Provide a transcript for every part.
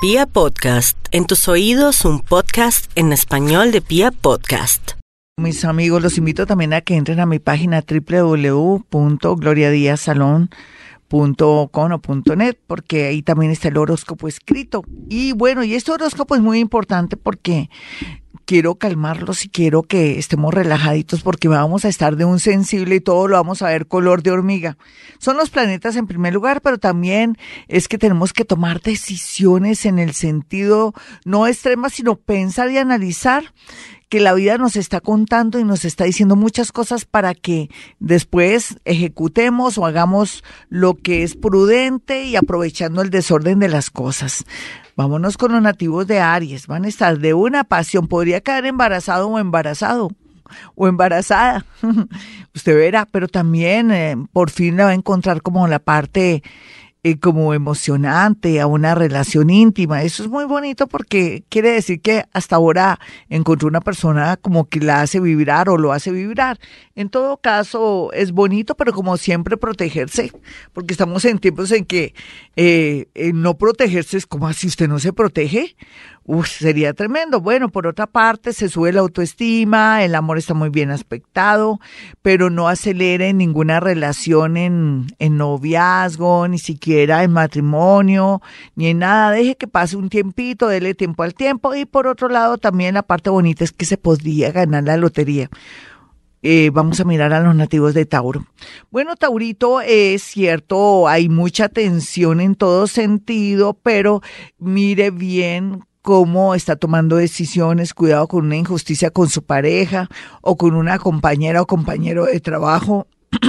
Pia Podcast, en tus oídos un podcast en español de Pia Podcast. Mis amigos, los invito también a que entren a mi página www.gloriadiasalón.com o .net porque ahí también está el horóscopo escrito. Y bueno, y este horóscopo es muy importante porque quiero calmarlos y quiero que estemos relajaditos porque vamos a estar de un sensible y todo lo vamos a ver color de hormiga. Son los planetas en primer lugar, pero también es que tenemos que tomar decisiones en el sentido no extrema, sino pensar y analizar que la vida nos está contando y nos está diciendo muchas cosas para que después ejecutemos o hagamos lo que es prudente y aprovechando el desorden de las cosas. Vámonos con los nativos de Aries. Van a estar de una pasión. Podría quedar embarazado o embarazado o embarazada. Usted verá, pero también eh, por fin la va a encontrar como la parte eh, como emocionante, a una relación íntima. Eso es muy bonito porque quiere decir que hasta ahora encontró una persona como que la hace vibrar o lo hace vibrar. En todo caso, es bonito, pero como siempre protegerse, porque estamos en tiempos en que eh, no protegerse es como así usted no se protege. Uf, sería tremendo. Bueno, por otra parte, se sube la autoestima, el amor está muy bien aspectado, pero no acelere ninguna relación en noviazgo, ni siquiera en matrimonio, ni en nada. Deje que pase un tiempito, dele tiempo al tiempo. Y por otro lado, también la parte bonita es que se podría ganar la lotería. Eh, vamos a mirar a los nativos de Tauro. Bueno, Taurito, es cierto, hay mucha tensión en todo sentido, pero mire bien cómo está tomando decisiones, cuidado con una injusticia con su pareja o con una compañera o compañero de trabajo.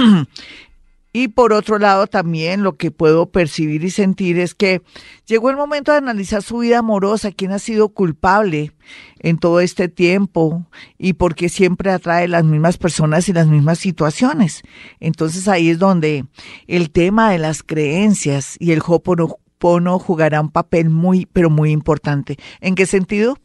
Y por otro lado, también lo que puedo percibir y sentir es que llegó el momento de analizar su vida amorosa, quién ha sido culpable en todo este tiempo y por qué siempre atrae las mismas personas y las mismas situaciones. Entonces ahí es donde el tema de las creencias y el Hoponopono jugará un papel muy, pero muy importante. ¿En qué sentido?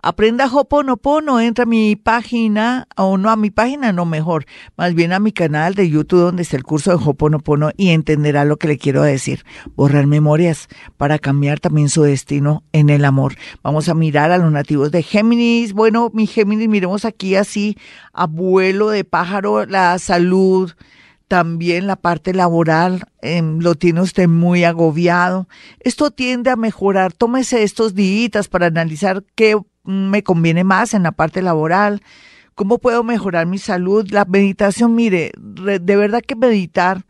Aprenda Hoponopono, entra a mi página, o no a mi página, no mejor, más bien a mi canal de YouTube donde está el curso de Hoponopono y entenderá lo que le quiero decir. Borrar memorias para cambiar también su destino en el amor. Vamos a mirar a los nativos de Géminis. Bueno, mi Géminis, miremos aquí así, abuelo de pájaro, la salud, también la parte laboral eh, lo tiene usted muy agobiado. Esto tiende a mejorar. Tómese estos días para analizar qué me conviene más en la parte laboral, cómo puedo mejorar mi salud. La meditación, mire, de verdad que meditar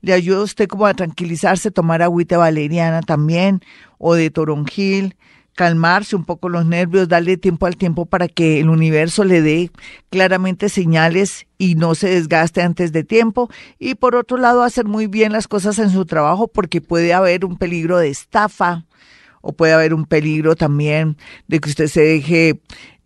le ayuda a usted como a tranquilizarse, tomar agüita valeriana también o de toronjil, calmarse un poco los nervios, darle tiempo al tiempo para que el universo le dé claramente señales y no se desgaste antes de tiempo. Y por otro lado, hacer muy bien las cosas en su trabajo porque puede haber un peligro de estafa, o puede haber un peligro también de que usted se deje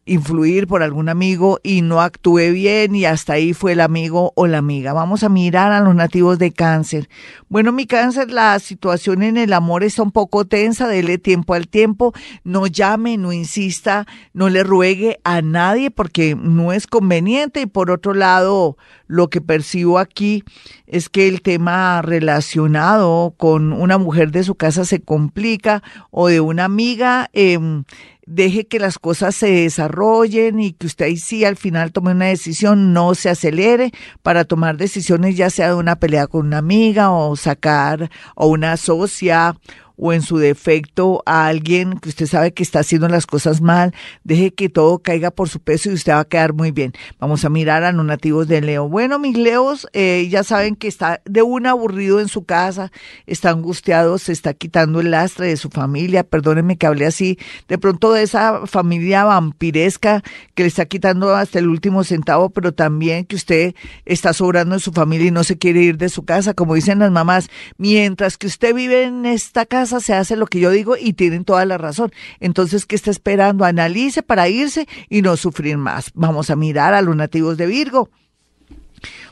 influir por algún amigo y no actúe bien y hasta ahí fue el amigo o la amiga. Vamos a mirar a los nativos de cáncer. Bueno, mi cáncer, la situación en el amor está un poco tensa, dele tiempo al tiempo, no llame, no insista, no le ruegue a nadie porque no es conveniente y por otro lado, lo que percibo aquí es que el tema relacionado con una mujer de su casa se complica o de una amiga. Eh, deje que las cosas se desarrollen y que usted ahí sí al final tome una decisión, no se acelere para tomar decisiones ya sea de una pelea con una amiga o sacar o una socia o en su defecto a alguien que usted sabe que está haciendo las cosas mal, deje que todo caiga por su peso y usted va a quedar muy bien. Vamos a mirar a los nativos de Leo. Bueno, mis Leos eh, ya saben que está de un aburrido en su casa, está angustiado, se está quitando el lastre de su familia, perdónenme que hable así, de pronto de esa familia vampiresca que le está quitando hasta el último centavo, pero también que usted está sobrando en su familia y no se quiere ir de su casa, como dicen las mamás, mientras que usted vive en esta casa, se hace lo que yo digo y tienen toda la razón. Entonces, ¿qué está esperando? Analice para irse y no sufrir más. Vamos a mirar a los nativos de Virgo.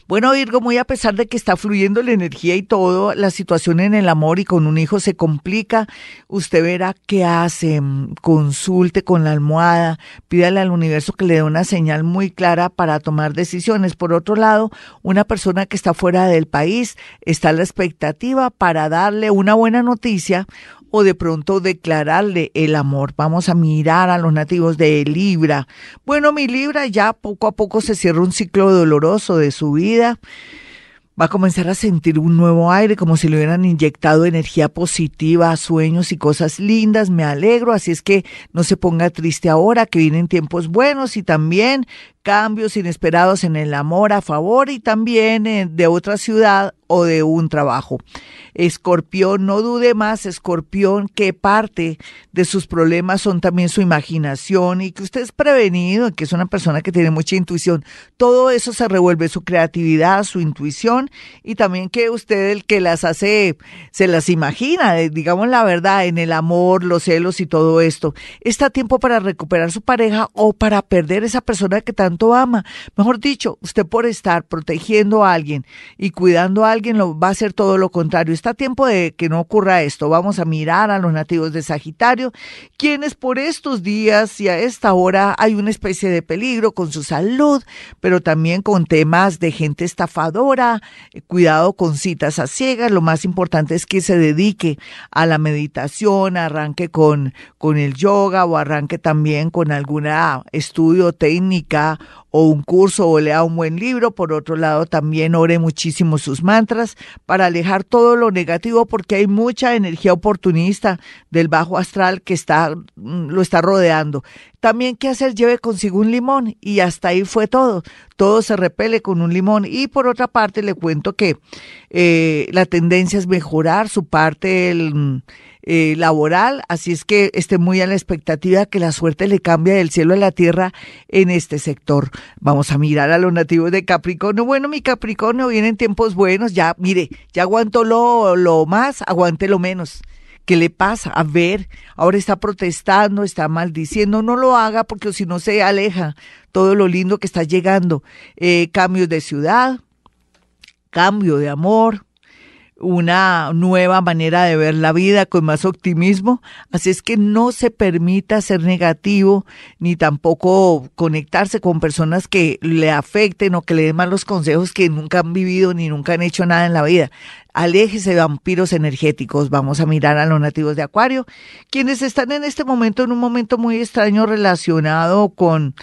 Bueno, Virgo, muy a pesar de que está fluyendo la energía y todo, la situación en el amor y con un hijo se complica, usted verá qué hace, consulte con la almohada, pídale al universo que le dé una señal muy clara para tomar decisiones. Por otro lado, una persona que está fuera del país está a la expectativa para darle una buena noticia o de pronto declararle el amor. Vamos a mirar a los nativos de Libra. Bueno, mi Libra ya poco a poco se cierra un ciclo doloroso de su vida va a comenzar a sentir un nuevo aire, como si le hubieran inyectado energía positiva, sueños y cosas lindas. Me alegro, así es que no se ponga triste ahora, que vienen tiempos buenos y también cambios inesperados en el amor a favor y también eh, de otra ciudad o de un trabajo. Escorpión, no dude más, Escorpión, que parte de sus problemas son también su imaginación y que usted es prevenido, que es una persona que tiene mucha intuición. Todo eso se revuelve, su creatividad, su intuición y también que usted el que las hace, se las imagina, eh, digamos la verdad, en el amor, los celos y todo esto. Está tiempo para recuperar su pareja o para perder esa persona que tanto ama. Mejor dicho, usted por estar protegiendo a alguien y cuidando a alguien lo va a hacer todo lo contrario. Está tiempo de que no ocurra esto. Vamos a mirar a los nativos de Sagitario, quienes por estos días y a esta hora hay una especie de peligro con su salud, pero también con temas de gente estafadora, eh, cuidado con citas a ciegas. Lo más importante es que se dedique a la meditación, arranque con, con el yoga o arranque también con alguna estudio técnica o un curso o lea un buen libro. Por otro lado, también ore muchísimo sus mantras para alejar todo lo negativo porque hay mucha energía oportunista del bajo astral que está, mm, lo está rodeando. También, ¿qué hacer? Lleve consigo un limón y hasta ahí fue todo. Todo se repele con un limón. Y por otra parte, le cuento que eh, la tendencia es mejorar su parte, el eh, laboral, así es que esté muy a la expectativa que la suerte le cambie del cielo a la tierra en este sector. Vamos a mirar a los nativos de Capricornio. Bueno, mi Capricornio vienen tiempos buenos, ya, mire, ya aguantó lo, lo más, aguante lo menos. ¿Qué le pasa? A ver, ahora está protestando, está maldiciendo, no lo haga porque si no se aleja todo lo lindo que está llegando. Eh, cambios de ciudad, cambio de amor, una nueva manera de ver la vida con más optimismo. Así es que no se permita ser negativo ni tampoco conectarse con personas que le afecten o que le den malos consejos que nunca han vivido ni nunca han hecho nada en la vida. Aléjese de vampiros energéticos. Vamos a mirar a los nativos de Acuario, quienes están en este momento en un momento muy extraño relacionado con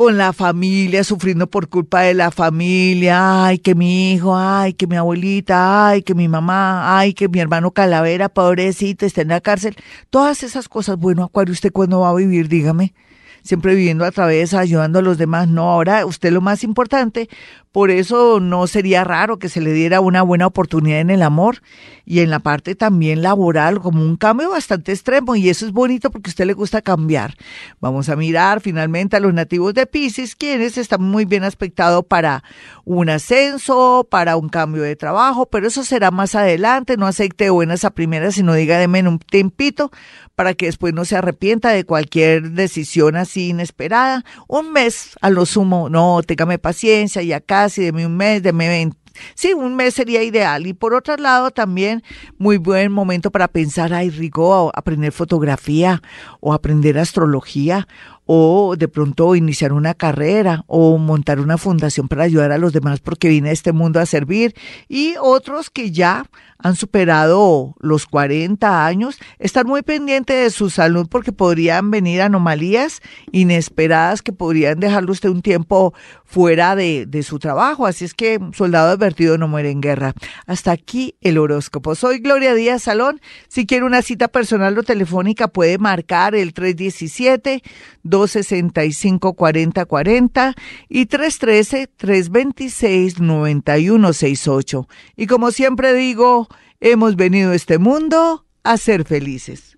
con la familia, sufriendo por culpa de la familia, ay, que mi hijo, ay, que mi abuelita, ay, que mi mamá, ay, que mi hermano Calavera, pobrecito, está en la cárcel. Todas esas cosas, bueno, Acuario, ¿usted cuándo va a vivir? Dígame siempre viviendo a través, ayudando a los demás. No, ahora usted lo más importante, por eso no sería raro que se le diera una buena oportunidad en el amor y en la parte también laboral, como un cambio bastante extremo. Y eso es bonito porque a usted le gusta cambiar. Vamos a mirar finalmente a los nativos de Pisces, quienes están muy bien aspectados para un ascenso, para un cambio de trabajo, pero eso será más adelante. No acepte buenas a primeras, sino diga de menos un tempito para que después no se arrepienta de cualquier decisión así inesperada. Un mes a lo sumo, no, téngame paciencia, ya casi, deme un mes, deme 20 Sí, un mes sería ideal. Y por otro lado, también muy buen momento para pensar, ay, rico, aprender fotografía o aprender astrología o de pronto iniciar una carrera o montar una fundación para ayudar a los demás porque viene a este mundo a servir y otros que ya han superado los 40 años, estar muy pendiente de su salud porque podrían venir anomalías inesperadas que podrían dejarlo usted un tiempo fuera de, de su trabajo. Así es que soldado advertido no muere en guerra. Hasta aquí el horóscopo. Soy Gloria Díaz Salón. Si quiere una cita personal o telefónica puede marcar el 317 265 4040 y 313 326 9168. Y como siempre digo, hemos venido a este mundo a ser felices.